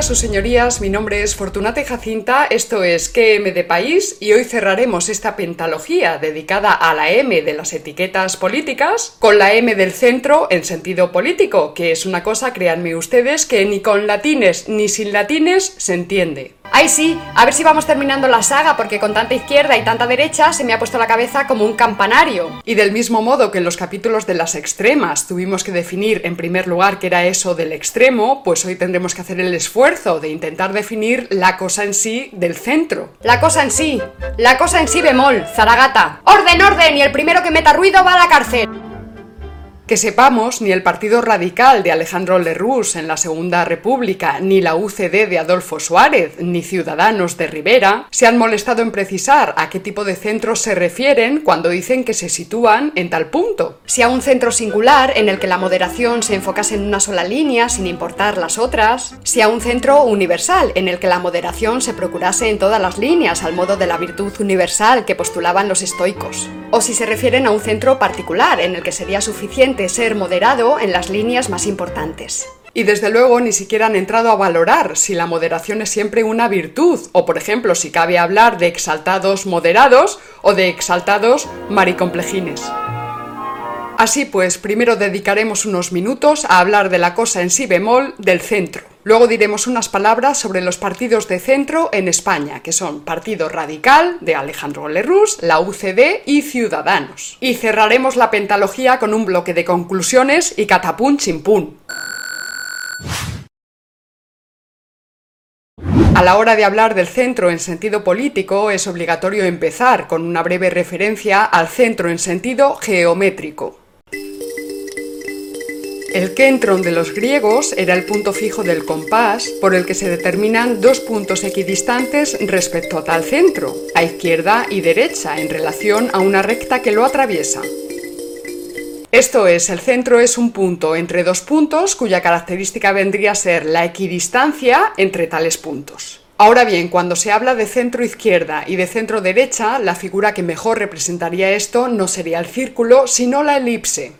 Días, sus señorías. Mi nombre es Fortunate Jacinta. Esto es QM de País y hoy cerraremos esta pentalogía dedicada a la M de las etiquetas políticas con la M del centro en sentido político, que es una cosa, créanme ustedes, que ni con latines ni sin latines se entiende. Ay, sí, a ver si vamos terminando la saga, porque con tanta izquierda y tanta derecha se me ha puesto la cabeza como un campanario. Y del mismo modo que en los capítulos de las extremas tuvimos que definir en primer lugar qué era eso del extremo, pues hoy tendremos que hacer el esfuerzo de intentar definir la cosa en sí del centro. La cosa en sí, la cosa en sí bemol, zaragata. Orden, orden, y el primero que meta ruido va a la cárcel. Que sepamos, ni el Partido Radical de Alejandro Lerroux en la Segunda República, ni la UCD de Adolfo Suárez, ni Ciudadanos de Rivera se han molestado en precisar a qué tipo de centros se refieren cuando dicen que se sitúan en tal punto. Si a un centro singular en el que la moderación se enfocase en una sola línea sin importar las otras, si a un centro universal en el que la moderación se procurase en todas las líneas al modo de la virtud universal que postulaban los estoicos, o si se refieren a un centro particular en el que sería suficiente ser moderado en las líneas más importantes. Y desde luego ni siquiera han entrado a valorar si la moderación es siempre una virtud, o por ejemplo si cabe hablar de exaltados moderados o de exaltados maricomplejines. Así pues, primero dedicaremos unos minutos a hablar de la cosa en sí bemol del centro. Luego diremos unas palabras sobre los partidos de centro en España, que son Partido Radical, de Alejandro Lerroux, la UCD y Ciudadanos. Y cerraremos la pentalogía con un bloque de conclusiones y catapún chimpún. A la hora de hablar del centro en sentido político es obligatorio empezar con una breve referencia al centro en sentido geométrico. El kentron de los griegos era el punto fijo del compás por el que se determinan dos puntos equidistantes respecto a tal centro, a izquierda y derecha, en relación a una recta que lo atraviesa. Esto es, el centro es un punto entre dos puntos cuya característica vendría a ser la equidistancia entre tales puntos. Ahora bien, cuando se habla de centro izquierda y de centro derecha, la figura que mejor representaría esto no sería el círculo, sino la elipse.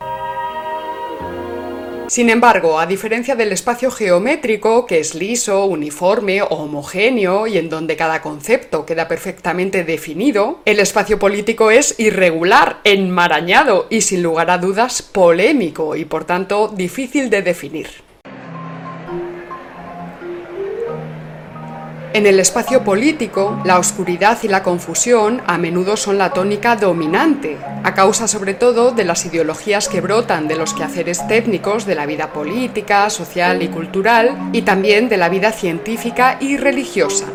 Sin embargo, a diferencia del espacio geométrico, que es liso, uniforme homogéneo y en donde cada concepto queda perfectamente definido, el espacio político es irregular, enmarañado y sin lugar a dudas polémico y por tanto difícil de definir. En el espacio político, la oscuridad y la confusión a menudo son la tónica dominante, a causa sobre todo de las ideologías que brotan de los quehaceres técnicos de la vida política, social y cultural, y también de la vida científica y religiosa.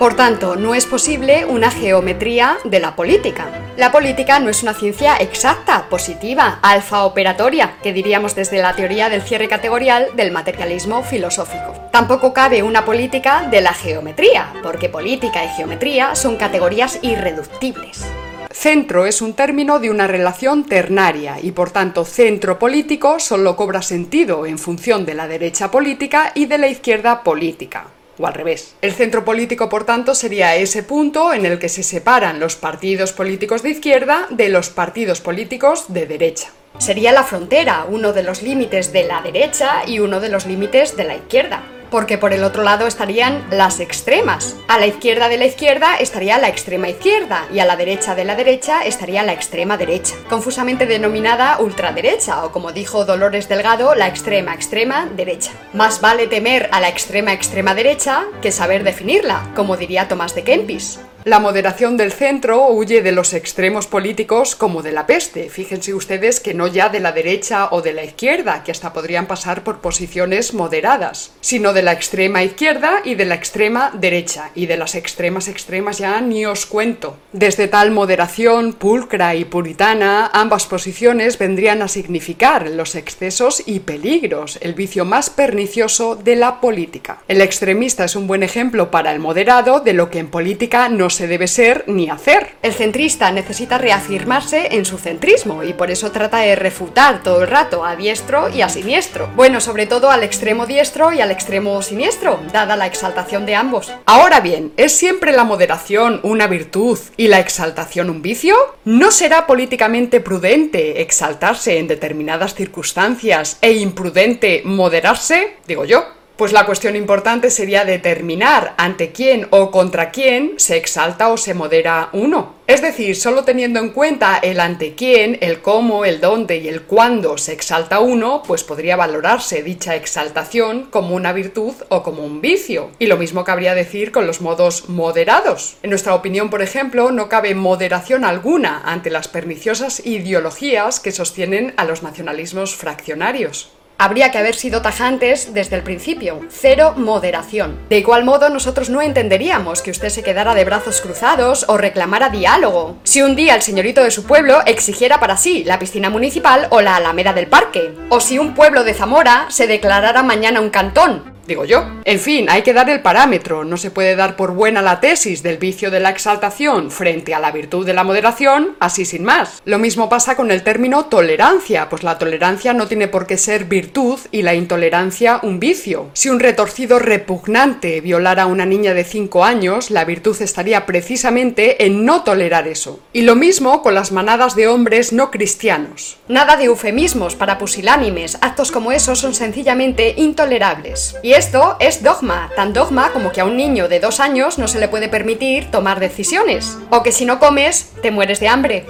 Por tanto, no es posible una geometría de la política. La política no es una ciencia exacta, positiva, alfa operatoria, que diríamos desde la teoría del cierre categorial del materialismo filosófico. Tampoco cabe una política de la geometría, porque política y geometría son categorías irreductibles. Centro es un término de una relación ternaria y por tanto centro político solo cobra sentido en función de la derecha política y de la izquierda política o al revés. El centro político, por tanto, sería ese punto en el que se separan los partidos políticos de izquierda de los partidos políticos de derecha. Sería la frontera, uno de los límites de la derecha y uno de los límites de la izquierda porque por el otro lado estarían las extremas. A la izquierda de la izquierda estaría la extrema izquierda y a la derecha de la derecha estaría la extrema derecha, confusamente denominada ultraderecha o como dijo Dolores Delgado, la extrema extrema derecha. Más vale temer a la extrema extrema derecha que saber definirla, como diría Tomás de Kempis. La moderación del centro huye de los extremos políticos como de la peste. Fíjense ustedes que no ya de la derecha o de la izquierda, que hasta podrían pasar por posiciones moderadas, sino de la extrema izquierda y de la extrema derecha, y de las extremas extremas ya ni os cuento. Desde tal moderación pulcra y puritana, ambas posiciones vendrían a significar los excesos y peligros, el vicio más pernicioso de la política. El extremista es un buen ejemplo para el moderado de lo que en política no se debe ser ni hacer. El centrista necesita reafirmarse en su centrismo y por eso trata de refutar todo el rato a diestro y a siniestro. Bueno, sobre todo al extremo diestro y al extremo siniestro, dada la exaltación de ambos. Ahora bien, ¿es siempre la moderación una virtud y la exaltación un vicio? ¿No será políticamente prudente exaltarse en determinadas circunstancias e imprudente moderarse? Digo yo. Pues la cuestión importante sería determinar ante quién o contra quién se exalta o se modera uno. Es decir, solo teniendo en cuenta el ante quién, el cómo, el dónde y el cuándo se exalta uno, pues podría valorarse dicha exaltación como una virtud o como un vicio. Y lo mismo cabría decir con los modos moderados. En nuestra opinión, por ejemplo, no cabe moderación alguna ante las perniciosas ideologías que sostienen a los nacionalismos fraccionarios habría que haber sido tajantes desde el principio. Cero moderación. De igual modo, nosotros no entenderíamos que usted se quedara de brazos cruzados o reclamara diálogo. Si un día el señorito de su pueblo exigiera para sí la piscina municipal o la alameda del parque. O si un pueblo de Zamora se declarara mañana un cantón digo yo. En fin, hay que dar el parámetro, no se puede dar por buena la tesis del vicio de la exaltación frente a la virtud de la moderación, así sin más. Lo mismo pasa con el término tolerancia, pues la tolerancia no tiene por qué ser virtud y la intolerancia un vicio. Si un retorcido repugnante violara a una niña de 5 años, la virtud estaría precisamente en no tolerar eso. Y lo mismo con las manadas de hombres no cristianos. Nada de eufemismos para pusilánimes, actos como esos son sencillamente intolerables. Y esto es dogma, tan dogma como que a un niño de dos años no se le puede permitir tomar decisiones, o que si no comes, te mueres de hambre.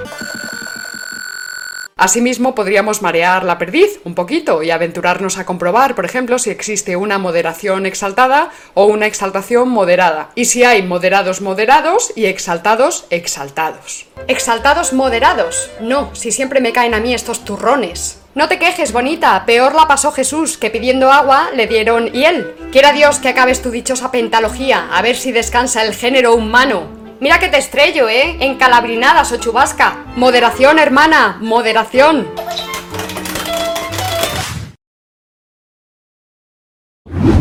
Asimismo, podríamos marear la perdiz un poquito y aventurarnos a comprobar, por ejemplo, si existe una moderación exaltada o una exaltación moderada, y si hay moderados moderados y exaltados exaltados. Exaltados moderados. No, si siempre me caen a mí estos turrones. No te quejes, bonita, peor la pasó Jesús, que pidiendo agua le dieron hiel. Quiera Dios que acabes tu dichosa pentalogía, a ver si descansa el género humano. Mira que te estrello, ¿eh? En calabrinadas o chubasca. Moderación, hermana, moderación.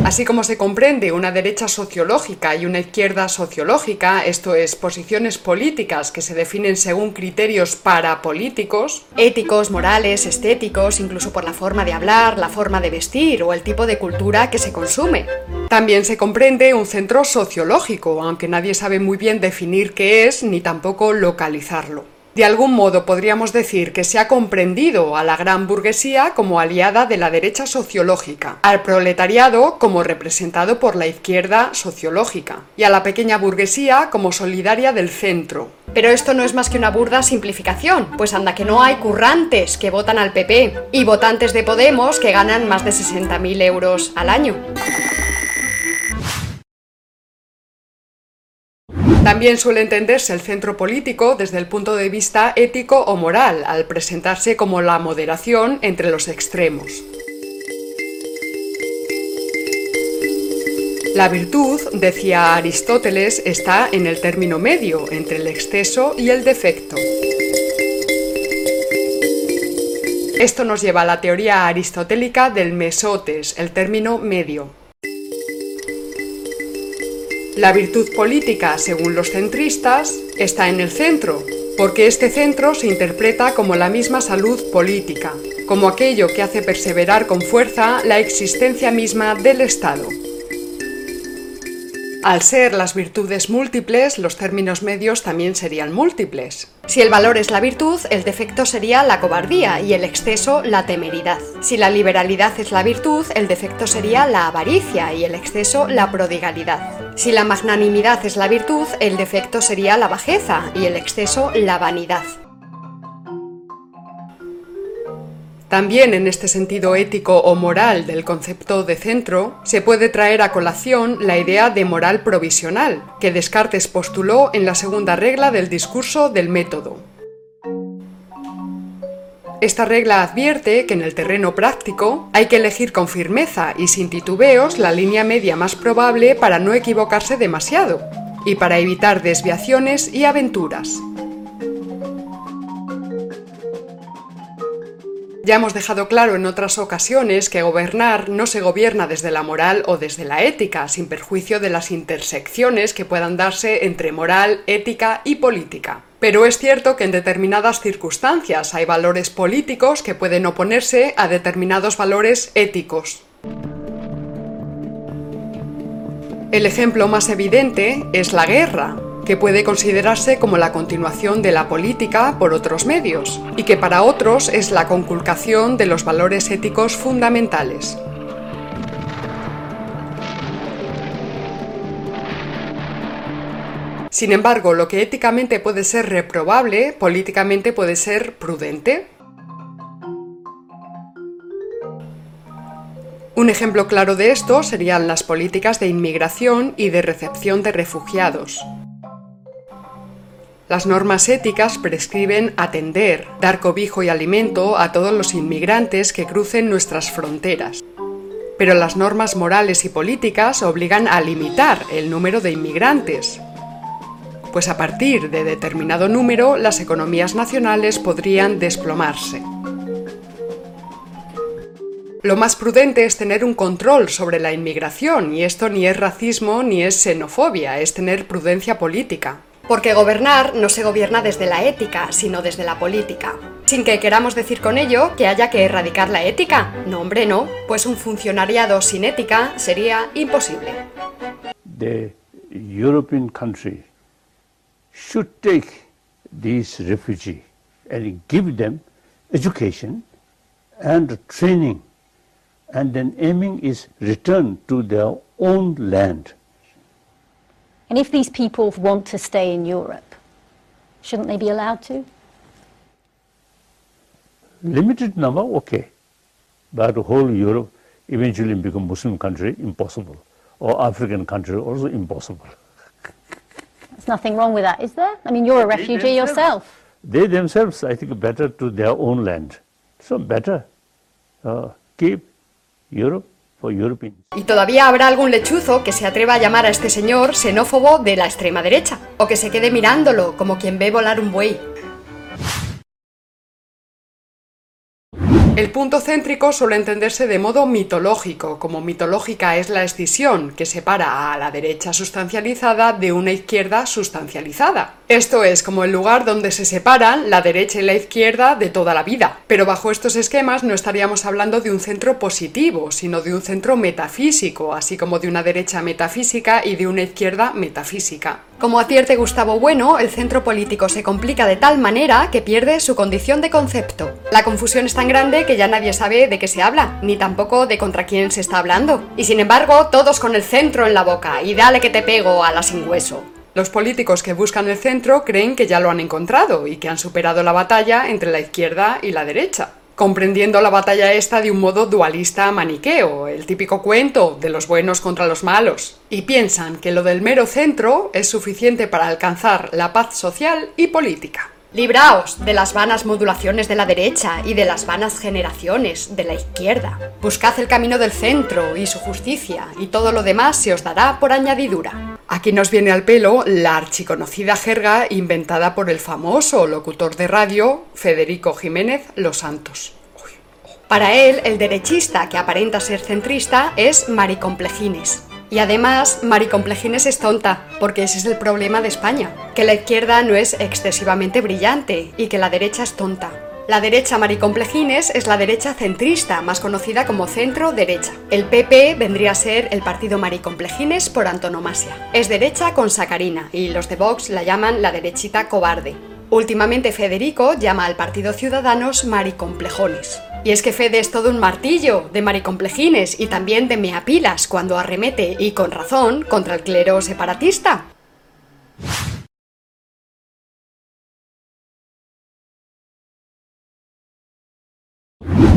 Así como se comprende una derecha sociológica y una izquierda sociológica, esto es, posiciones políticas que se definen según criterios parapolíticos, éticos, morales, estéticos, incluso por la forma de hablar, la forma de vestir o el tipo de cultura que se consume. También se comprende un centro sociológico, aunque nadie sabe muy bien definir qué es ni tampoco localizarlo. De algún modo podríamos decir que se ha comprendido a la gran burguesía como aliada de la derecha sociológica, al proletariado como representado por la izquierda sociológica y a la pequeña burguesía como solidaria del centro. Pero esto no es más que una burda simplificación, pues anda que no hay currantes que votan al PP y votantes de Podemos que ganan más de 60.000 euros al año. También suele entenderse el centro político desde el punto de vista ético o moral, al presentarse como la moderación entre los extremos. La virtud, decía Aristóteles, está en el término medio, entre el exceso y el defecto. Esto nos lleva a la teoría aristotélica del mesotes, el término medio. La virtud política, según los centristas, está en el centro, porque este centro se interpreta como la misma salud política, como aquello que hace perseverar con fuerza la existencia misma del Estado. Al ser las virtudes múltiples, los términos medios también serían múltiples. Si el valor es la virtud, el defecto sería la cobardía y el exceso la temeridad. Si la liberalidad es la virtud, el defecto sería la avaricia y el exceso la prodigalidad. Si la magnanimidad es la virtud, el defecto sería la bajeza y el exceso la vanidad. También en este sentido ético o moral del concepto de centro, se puede traer a colación la idea de moral provisional, que Descartes postuló en la segunda regla del discurso del método. Esta regla advierte que en el terreno práctico hay que elegir con firmeza y sin titubeos la línea media más probable para no equivocarse demasiado y para evitar desviaciones y aventuras. Ya hemos dejado claro en otras ocasiones que gobernar no se gobierna desde la moral o desde la ética, sin perjuicio de las intersecciones que puedan darse entre moral, ética y política. Pero es cierto que en determinadas circunstancias hay valores políticos que pueden oponerse a determinados valores éticos. El ejemplo más evidente es la guerra, que puede considerarse como la continuación de la política por otros medios, y que para otros es la conculcación de los valores éticos fundamentales. Sin embargo, lo que éticamente puede ser reprobable, políticamente puede ser prudente. Un ejemplo claro de esto serían las políticas de inmigración y de recepción de refugiados. Las normas éticas prescriben atender, dar cobijo y alimento a todos los inmigrantes que crucen nuestras fronteras. Pero las normas morales y políticas obligan a limitar el número de inmigrantes, pues a partir de determinado número las economías nacionales podrían desplomarse. Lo más prudente es tener un control sobre la inmigración, y esto ni es racismo ni es xenofobia, es tener prudencia política. Porque gobernar no se gobierna desde la ética, sino desde la política. Sin que queramos decir con ello que haya que erradicar la ética. No, hombre, no, pues un funcionariado sin ética sería imposible. The European country should take these refugees and give them education and training and then aiming is return to their own land. And if these people want to stay in Europe, shouldn't they be allowed to? Limited number, okay. But whole Europe eventually become Muslim country, impossible. Or African country, also impossible. There's nothing wrong with that, is there? I mean, you're a refugee yourself. They themselves, I think, better to their own land. So better uh, keep Europe. Y todavía habrá algún lechuzo que se atreva a llamar a este señor xenófobo de la extrema derecha, o que se quede mirándolo como quien ve volar un buey. El punto céntrico suele entenderse de modo mitológico, como mitológica es la escisión que separa a la derecha sustancializada de una izquierda sustancializada. Esto es como el lugar donde se separan la derecha y la izquierda de toda la vida. Pero bajo estos esquemas no estaríamos hablando de un centro positivo, sino de un centro metafísico, así como de una derecha metafísica y de una izquierda metafísica. Como advierte Gustavo Bueno, el centro político se complica de tal manera que pierde su condición de concepto. La confusión es tan grande que ya nadie sabe de qué se habla, ni tampoco de contra quién se está hablando. Y sin embargo, todos con el centro en la boca, y dale que te pego a la sin hueso. Los políticos que buscan el centro creen que ya lo han encontrado y que han superado la batalla entre la izquierda y la derecha comprendiendo la batalla esta de un modo dualista maniqueo, el típico cuento de los buenos contra los malos, y piensan que lo del mero centro es suficiente para alcanzar la paz social y política. Libraos de las vanas modulaciones de la derecha y de las vanas generaciones de la izquierda. Buscad el camino del centro y su justicia, y todo lo demás se os dará por añadidura. Aquí nos viene al pelo la archiconocida jerga inventada por el famoso locutor de radio Federico Jiménez Los Santos. Para él, el derechista que aparenta ser centrista es maricomplejines. Y además, maricomplejines es tonta, porque ese es el problema de España, que la izquierda no es excesivamente brillante y que la derecha es tonta. La derecha maricomplejines es la derecha centrista, más conocida como centro-derecha. El PP vendría a ser el partido maricomplejines por antonomasia. Es derecha con sacarina y los de Vox la llaman la derechita cobarde. Últimamente Federico llama al Partido Ciudadanos maricomplejones. Y es que Fede es todo un martillo de maricomplejines y también de meapilas cuando arremete, y con razón, contra el clero separatista.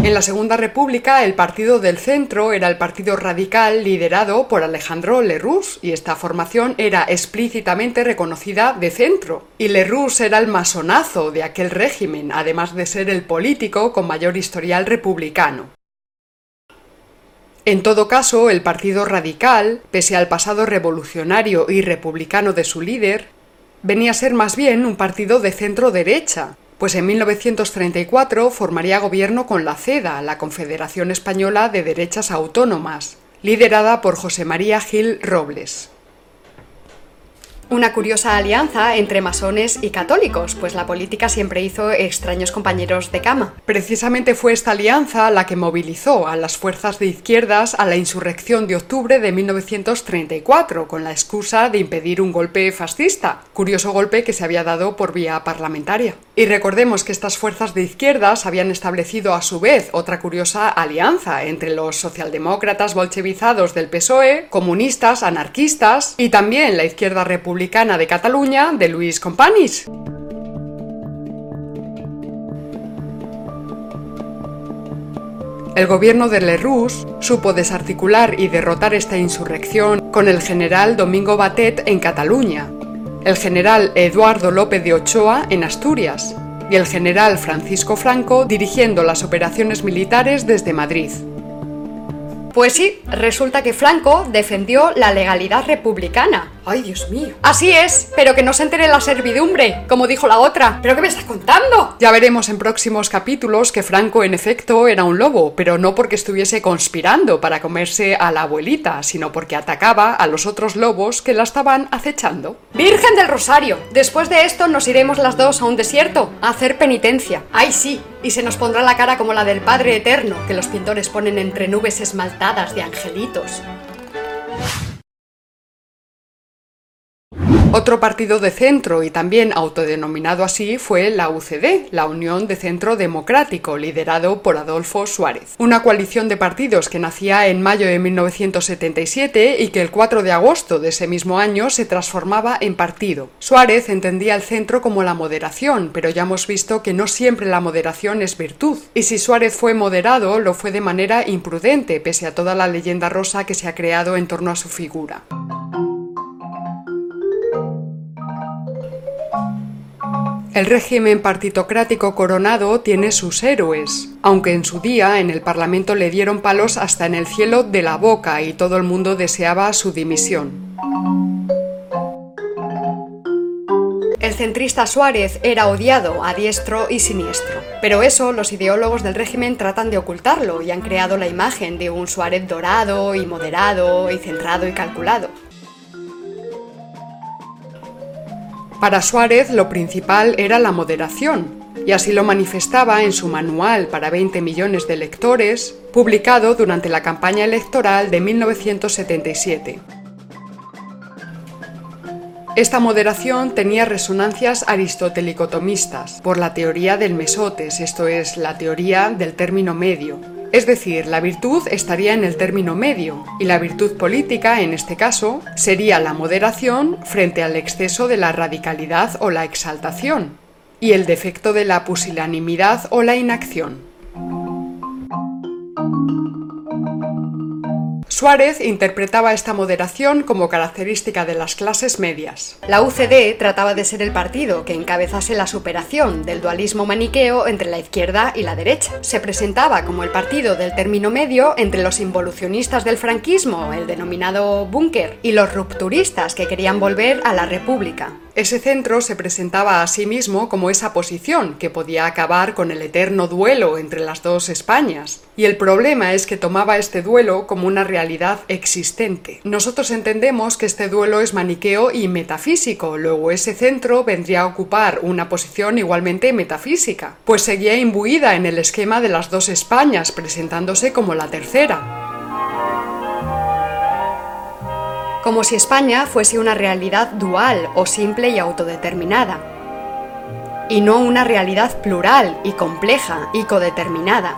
En la Segunda República, el Partido del Centro era el partido radical liderado por Alejandro Lerroux, y esta formación era explícitamente reconocida de centro. Y Lerroux era el masonazo de aquel régimen, además de ser el político con mayor historial republicano. En todo caso, el Partido Radical, pese al pasado revolucionario y republicano de su líder, venía a ser más bien un partido de centro derecha, Pues en 1934 formaría gobierno con la CEDA, la Confederación Española de Derechas Autónomas, liderada por José María Gil Robles. Una curiosa alianza entre masones y católicos, pues la política siempre hizo extraños compañeros de cama. Precisamente fue esta alianza la que movilizó a las fuerzas de izquierdas a la insurrección de octubre de 1934, con la excusa de impedir un golpe fascista, curioso golpe que se había dado por vía parlamentaria. Y recordemos que estas fuerzas de izquierdas habían establecido a su vez otra curiosa alianza entre los socialdemócratas bolchevizados del PSOE, comunistas, anarquistas y también la izquierda republicana de Cataluña de Luis Companys. El gobierno de Lerroux supo desarticular y derrotar esta insurrección con el general Domingo Batet en Cataluña, el general Eduardo López de Ochoa en Asturias y el general Francisco Franco dirigiendo las operaciones militares desde Madrid. Pues sí, resulta que Franco defendió la legalidad republicana. ¡Ay, Dios mío! Así es, pero que no se entere la servidumbre, como dijo la otra. ¿Pero qué me estás contando? Ya veremos en próximos capítulos que Franco en efecto era un lobo, pero no porque estuviese conspirando para comerse a la abuelita, sino porque atacaba a los otros lobos que la estaban acechando. Virgen del Rosario, después de esto nos iremos las dos a un desierto a hacer penitencia. Ay, sí, y se nos pondrá la cara como la del Padre Eterno, que los pintores ponen entre nubes esmaltadas de angelitos. Otro partido de centro y también autodenominado así fue la UCD, la Unión de Centro Democrático, liderado por Adolfo Suárez. Una coalición de partidos que nacía en mayo de 1977 y que el 4 de agosto de ese mismo año se transformaba en partido. Suárez entendía el centro como la moderación, pero ya hemos visto que no siempre la moderación es virtud. Y si Suárez fue moderado, lo fue de manera imprudente, pese a toda la leyenda rosa que se ha creado en torno a su figura. El régimen partitocrático coronado tiene sus héroes, aunque en su día en el Parlamento le dieron palos hasta en el cielo de la boca y todo el mundo deseaba su dimisión. El centrista Suárez era odiado a diestro y siniestro, pero eso los ideólogos del régimen tratan de ocultarlo y han creado la imagen de un Suárez dorado y moderado y centrado y calculado. Para Suárez lo principal era la moderación, y así lo manifestaba en su manual para 20 millones de lectores, publicado durante la campaña electoral de 1977. Esta moderación tenía resonancias aristotelicotomistas por la teoría del mesotes, esto es, la teoría del término medio, es decir, la virtud estaría en el término medio y la virtud política, en este caso, sería la moderación frente al exceso de la radicalidad o la exaltación y el defecto de la pusilanimidad o la inacción. Suárez interpretaba esta moderación como característica de las clases medias. La UCD trataba de ser el partido que encabezase la superación del dualismo maniqueo entre la izquierda y la derecha. Se presentaba como el partido del término medio entre los involucionistas del franquismo, el denominado búnker, y los rupturistas que querían volver a la república. Ese centro se presentaba a sí mismo como esa posición que podía acabar con el eterno duelo entre las dos Españas. Y el problema es que tomaba este duelo como una realidad existente. Nosotros entendemos que este duelo es maniqueo y metafísico, luego ese centro vendría a ocupar una posición igualmente metafísica, pues seguía imbuida en el esquema de las dos Españas, presentándose como la tercera. Como si España fuese una realidad dual o simple y autodeterminada, y no una realidad plural y compleja y codeterminada.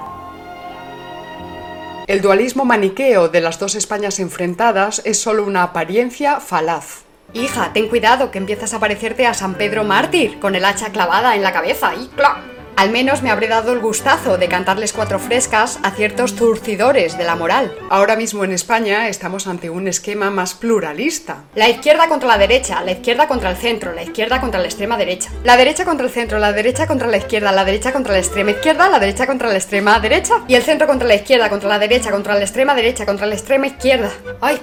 El dualismo maniqueo de las dos Españas enfrentadas es solo una apariencia falaz. Hija, ten cuidado que empiezas a parecerte a San Pedro Mártir con el hacha clavada en la cabeza y ¡clac! Al menos me habré dado el gustazo de cantarles cuatro frescas a ciertos turcidores de la moral. Ahora mismo en España estamos ante un esquema más pluralista. La izquierda contra la derecha, la izquierda contra el centro, la izquierda contra la extrema derecha. La derecha contra el centro, la derecha contra la izquierda, la derecha contra la extrema izquierda, la derecha contra la extrema derecha. Y el centro contra la izquierda, contra la derecha, contra la extrema derecha, contra la extrema izquierda. ¡Ay!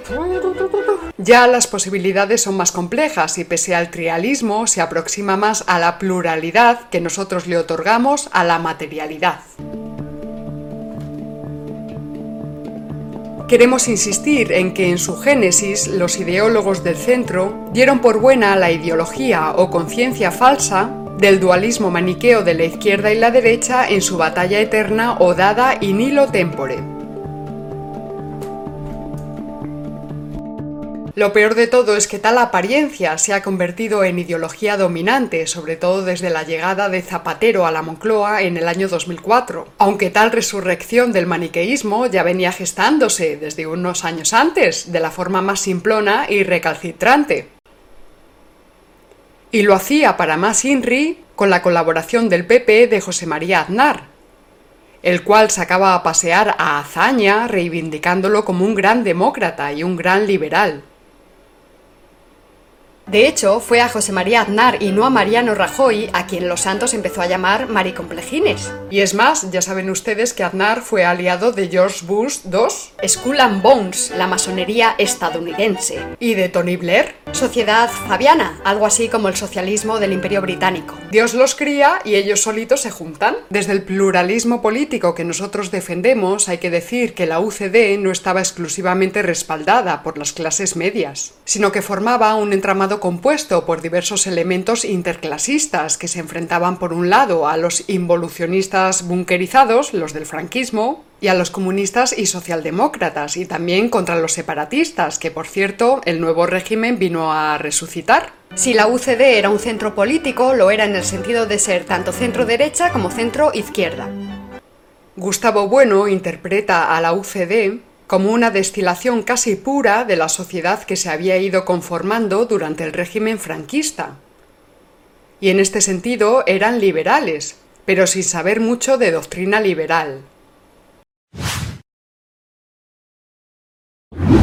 Ya las posibilidades son más complejas y pese al trialismo se aproxima más a la pluralidad que nosotros le otorgamos a la materialidad. Queremos insistir en que en su génesis los ideólogos del centro dieron por buena la ideología o conciencia falsa del dualismo maniqueo de la izquierda y la derecha en su batalla eterna o dada in hilo tempore. Lo peor de todo es que tal apariencia se ha convertido en ideología dominante, sobre todo desde la llegada de Zapatero a la Moncloa en el año 2004, aunque tal resurrección del maniqueísmo ya venía gestándose desde unos años antes, de la forma más simplona y recalcitrante. Y lo hacía para más INRI con la colaboración del PP de José María Aznar, el cual sacaba a pasear a Azaña reivindicándolo como un gran demócrata y un gran liberal. De hecho, fue a José María Aznar y no a Mariano Rajoy a quien Los Santos empezó a llamar maricomplejines. Y es más, ya saben ustedes que Aznar fue aliado de George Bush II. Skull and Bones, la masonería estadounidense. ¿Y de Tony Blair? Sociedad Fabiana, algo así como el socialismo del Imperio Británico. Dios los cría y ellos solitos se juntan. Desde el pluralismo político que nosotros defendemos, hay que decir que la UCD no estaba exclusivamente respaldada por las clases medias, sino que formaba un entramado compuesto por diversos elementos interclasistas que se enfrentaban por un lado a los involucionistas bunkerizados, los del franquismo, y a los comunistas y socialdemócratas, y también contra los separatistas, que por cierto el nuevo régimen vino a resucitar. Si la UCD era un centro político, lo era en el sentido de ser tanto centro derecha como centro izquierda. Gustavo Bueno interpreta a la UCD como una destilación casi pura de la sociedad que se había ido conformando durante el régimen franquista. Y en este sentido eran liberales, pero sin saber mucho de doctrina liberal.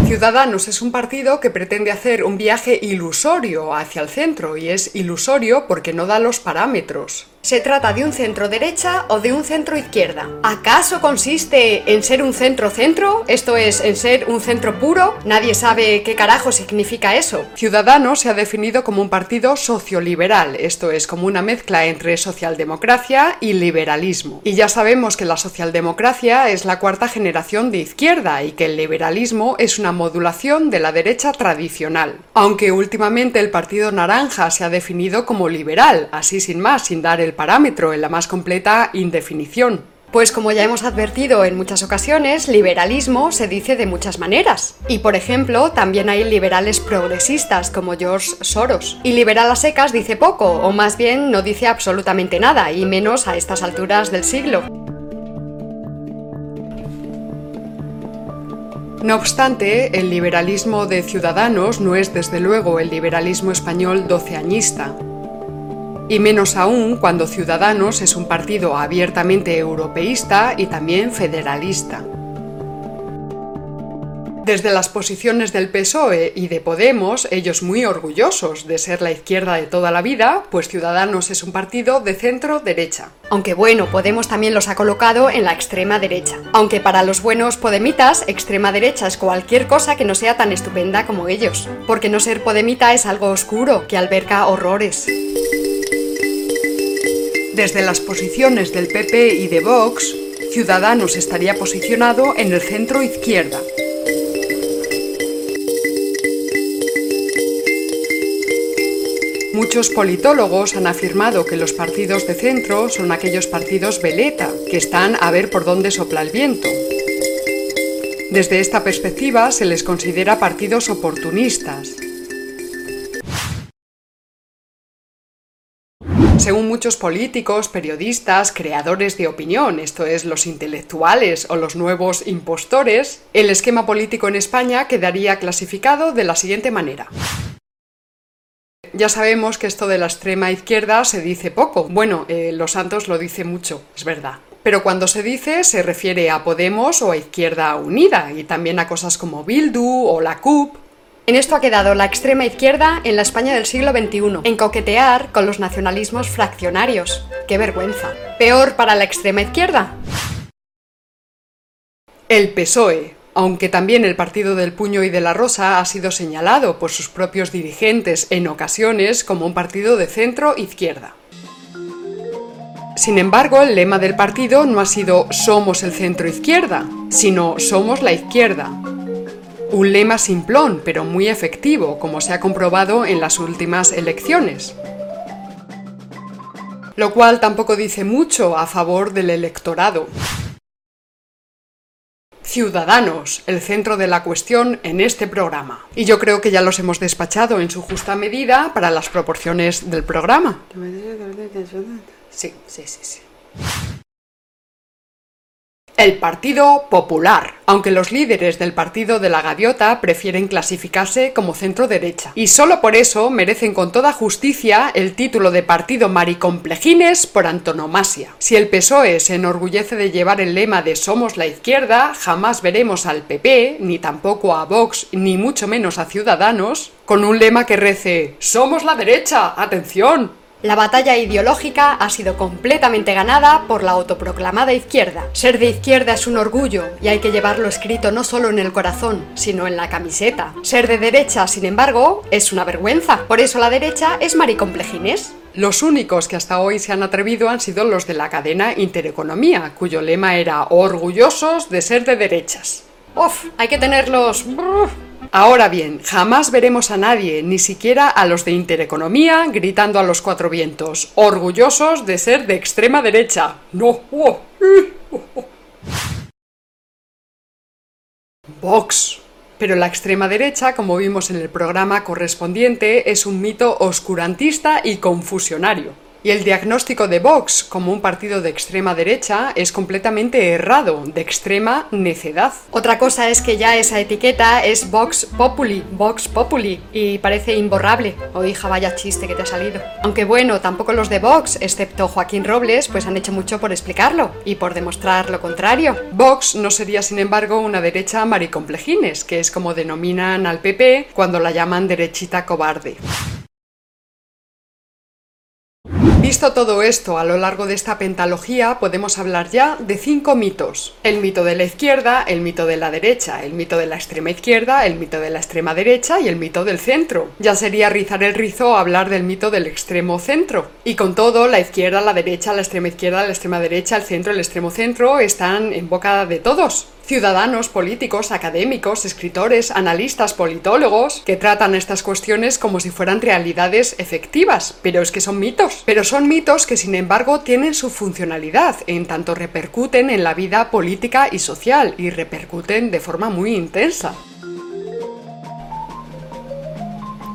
Ciudadanos es un partido que pretende hacer un viaje ilusorio hacia el centro y es ilusorio porque no da los parámetros. ¿Se trata de un centro derecha o de un centro izquierda? ¿Acaso consiste en ser un centro-centro? Esto es, en ser un centro puro. Nadie sabe qué carajo significa eso. Ciudadanos se ha definido como un partido socioliberal, esto es, como una mezcla entre socialdemocracia y liberalismo. Y ya sabemos que la socialdemocracia es la cuarta generación de izquierda y que el liberalismo es una modulación de la derecha tradicional. Aunque últimamente el Partido Naranja se ha definido como liberal, así sin más, sin dar el parámetro en la más completa indefinición. Pues como ya hemos advertido en muchas ocasiones, liberalismo se dice de muchas maneras. Y por ejemplo, también hay liberales progresistas como George Soros. Y liberal a secas dice poco, o más bien no dice absolutamente nada, y menos a estas alturas del siglo. No obstante, el liberalismo de Ciudadanos no es desde luego el liberalismo español doceañista y menos aún cuando Ciudadanos es un partido abiertamente europeísta y también federalista. Desde las posiciones del PSOE y de Podemos, ellos muy orgullosos de ser la izquierda de toda la vida, pues Ciudadanos es un partido de centro derecha. Aunque bueno, Podemos también los ha colocado en la extrema derecha. Aunque para los buenos podemitas, extrema derecha es cualquier cosa que no sea tan estupenda como ellos. Porque no ser podemita es algo oscuro, que alberga horrores. Desde las posiciones del PP y de Vox, Ciudadanos estaría posicionado en el centro izquierda. Muchos politólogos han afirmado que los partidos de centro son aquellos partidos veleta, que están a ver por dónde sopla el viento. Desde esta perspectiva se les considera partidos oportunistas, Según muchos políticos, periodistas, creadores de opinión, esto es, los intelectuales o los nuevos impostores, el esquema político en España quedaría clasificado de la siguiente manera. Ya sabemos que esto de la extrema izquierda se dice poco. Bueno, eh, Los Santos lo dice mucho, es verdad. Pero cuando se dice se refiere a Podemos o a Izquierda Unida y también a cosas como Bildu o la CUP en esto ha quedado la extrema izquierda en la España del siglo XXI, en coquetear con los nacionalismos fraccionarios. ¡Qué vergüenza! ¿Peor para la extrema izquierda? El PSOE, aunque también el partido del puño y de la rosa ha sido señalado por sus propios dirigentes en ocasiones como un partido de centro izquierda. Sin embargo, el lema del partido no ha sido Somos el centro izquierda, sino Somos la izquierda. Un lema simplón, pero muy efectivo, como se ha comprobado en las últimas elecciones. Lo cual tampoco dice mucho a favor del electorado. Ciudadanos, el centro de la cuestión en este programa. Y yo creo que ya los hemos despachado en su justa medida para las proporciones del programa. Sí, sí, sí, sí. El Partido Popular, aunque los líderes del Partido de la Gaviota prefieren clasificarse como centro derecha. Y solo por eso merecen con toda justicia el título de Partido Maricomplejines por antonomasia. Si el PSOE se enorgullece de llevar el lema de Somos la izquierda, jamás veremos al PP, ni tampoco a Vox, ni mucho menos a Ciudadanos, con un lema que rece Somos la derecha, atención, la batalla ideológica ha sido completamente ganada por la autoproclamada izquierda. Ser de izquierda es un orgullo y hay que llevarlo escrito no solo en el corazón, sino en la camiseta. Ser de derecha, sin embargo, es una vergüenza. Por eso la derecha es maricomplejines. Los únicos que hasta hoy se han atrevido han sido los de la cadena Intereconomía, cuyo lema era orgullosos de ser de derechas. Uf, hay que tenerlos... Ahora bien, jamás veremos a nadie, ni siquiera a los de Intereconomía, gritando a los cuatro vientos, orgullosos de ser de extrema derecha. No. Vox. Pero la extrema derecha, como vimos en el programa correspondiente, es un mito oscurantista y confusionario. Y el diagnóstico de Vox como un partido de extrema derecha es completamente errado, de extrema necedad. Otra cosa es que ya esa etiqueta es Vox Populi, Vox Populi, y parece imborrable. O oh, hija, vaya chiste que te ha salido. Aunque bueno, tampoco los de Vox, excepto Joaquín Robles, pues han hecho mucho por explicarlo y por demostrar lo contrario. Vox no sería, sin embargo, una derecha maricomplejines, que es como denominan al PP cuando la llaman derechita cobarde. Visto todo esto a lo largo de esta pentalogía, podemos hablar ya de cinco mitos. El mito de la izquierda, el mito de la derecha, el mito de la extrema izquierda, el mito de la extrema derecha y el mito del centro. Ya sería rizar el rizo hablar del mito del extremo centro. Y con todo, la izquierda, la derecha, la extrema izquierda, la extrema derecha, el centro, el extremo centro están en boca de todos ciudadanos, políticos, académicos, escritores, analistas, politólogos, que tratan estas cuestiones como si fueran realidades efectivas, pero es que son mitos. Pero son mitos que sin embargo tienen su funcionalidad, en tanto repercuten en la vida política y social, y repercuten de forma muy intensa.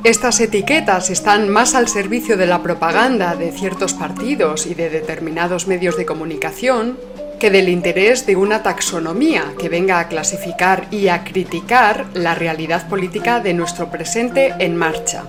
Estas etiquetas están más al servicio de la propaganda de ciertos partidos y de determinados medios de comunicación que del interés de una taxonomía que venga a clasificar y a criticar la realidad política de nuestro presente en marcha.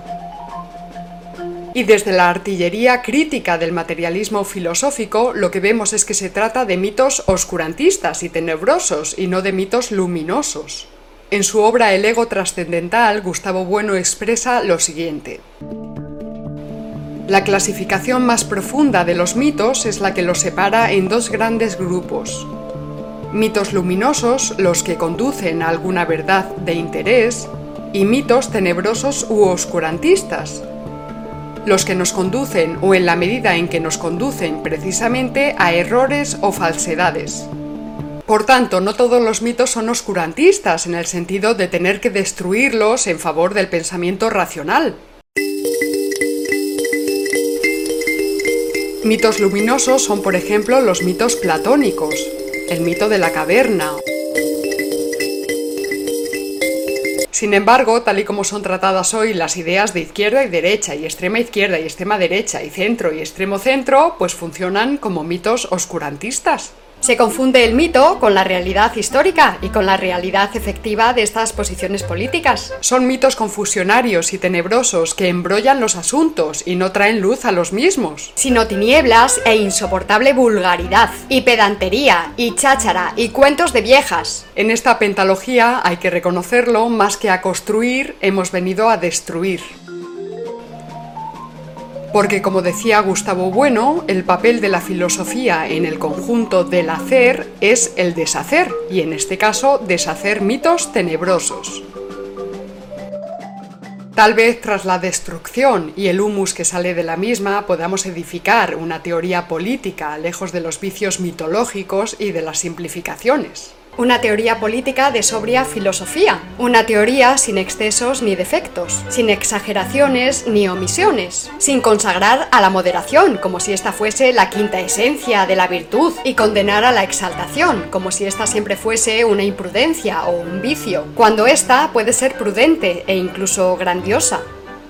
Y desde la artillería crítica del materialismo filosófico, lo que vemos es que se trata de mitos oscurantistas y tenebrosos y no de mitos luminosos. En su obra El ego trascendental, Gustavo Bueno expresa lo siguiente. La clasificación más profunda de los mitos es la que los separa en dos grandes grupos. Mitos luminosos, los que conducen a alguna verdad de interés, y mitos tenebrosos u oscurantistas, los que nos conducen o en la medida en que nos conducen precisamente a errores o falsedades. Por tanto, no todos los mitos son oscurantistas en el sentido de tener que destruirlos en favor del pensamiento racional, Mitos luminosos son, por ejemplo, los mitos platónicos, el mito de la caverna. Sin embargo, tal y como son tratadas hoy las ideas de izquierda y derecha, y extrema izquierda y extrema derecha, y centro y extremo centro, pues funcionan como mitos oscurantistas. Se confunde el mito con la realidad histórica y con la realidad efectiva de estas posiciones políticas. Son mitos confusionarios y tenebrosos que embrollan los asuntos y no traen luz a los mismos. Sino tinieblas e insoportable vulgaridad, y pedantería, y cháchara, y cuentos de viejas. En esta pentalogía, hay que reconocerlo, más que a construir, hemos venido a destruir. Porque como decía Gustavo Bueno, el papel de la filosofía en el conjunto del hacer es el deshacer, y en este caso deshacer mitos tenebrosos. Tal vez tras la destrucción y el humus que sale de la misma podamos edificar una teoría política lejos de los vicios mitológicos y de las simplificaciones. Una teoría política de sobria filosofía. Una teoría sin excesos ni defectos, sin exageraciones ni omisiones, sin consagrar a la moderación como si esta fuese la quinta esencia de la virtud y condenar a la exaltación como si esta siempre fuese una imprudencia o un vicio, cuando esta puede ser prudente e incluso grandiosa.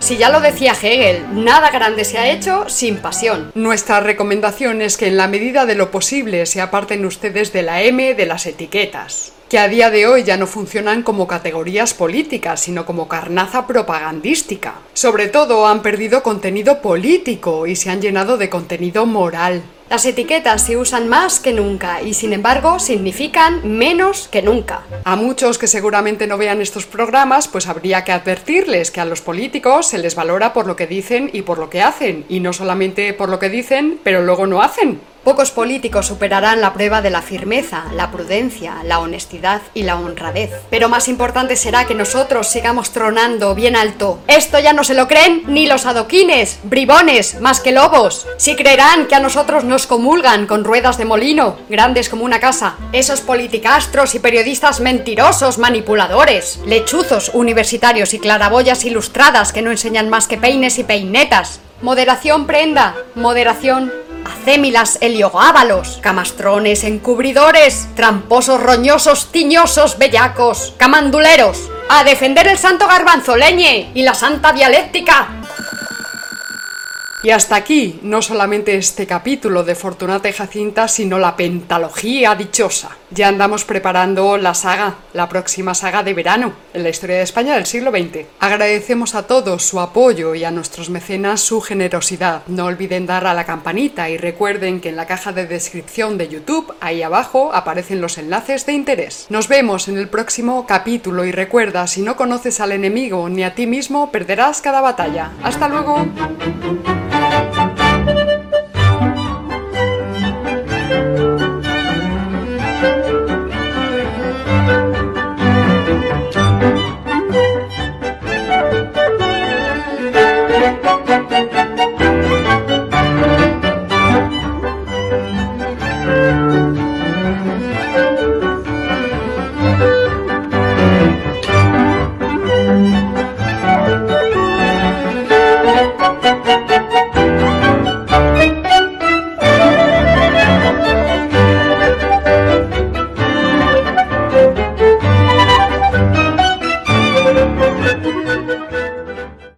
Si ya lo decía Hegel, nada grande se ha hecho sin pasión. Nuestra recomendación es que en la medida de lo posible se aparten ustedes de la M de las etiquetas que a día de hoy ya no funcionan como categorías políticas, sino como carnaza propagandística. Sobre todo han perdido contenido político y se han llenado de contenido moral. Las etiquetas se usan más que nunca y sin embargo significan menos que nunca. A muchos que seguramente no vean estos programas, pues habría que advertirles que a los políticos se les valora por lo que dicen y por lo que hacen, y no solamente por lo que dicen, pero luego no hacen. Pocos políticos superarán la prueba de la firmeza, la prudencia, la honestidad y la honradez. Pero más importante será que nosotros sigamos tronando bien alto. Esto ya no se lo creen ni los adoquines, bribones, más que lobos. Si creerán que a nosotros comulgan con ruedas de molino, grandes como una casa. Esos politicastros y periodistas mentirosos, manipuladores, lechuzos universitarios y claraboyas ilustradas que no enseñan más que peines y peinetas. Moderación prenda, moderación acémilas heliogábalos, camastrones encubridores, tramposos roñosos tiñosos bellacos, camanduleros, a defender el santo garbanzo leñe y la santa dialéctica. Y hasta aquí, no solamente este capítulo de Fortunata y Jacinta, sino la pentalogía dichosa. Ya andamos preparando la saga, la próxima saga de verano, en la historia de España del siglo XX. Agradecemos a todos su apoyo y a nuestros mecenas su generosidad. No olviden dar a la campanita y recuerden que en la caja de descripción de YouTube, ahí abajo, aparecen los enlaces de interés. Nos vemos en el próximo capítulo y recuerda, si no conoces al enemigo ni a ti mismo, perderás cada batalla. ¡Hasta luego!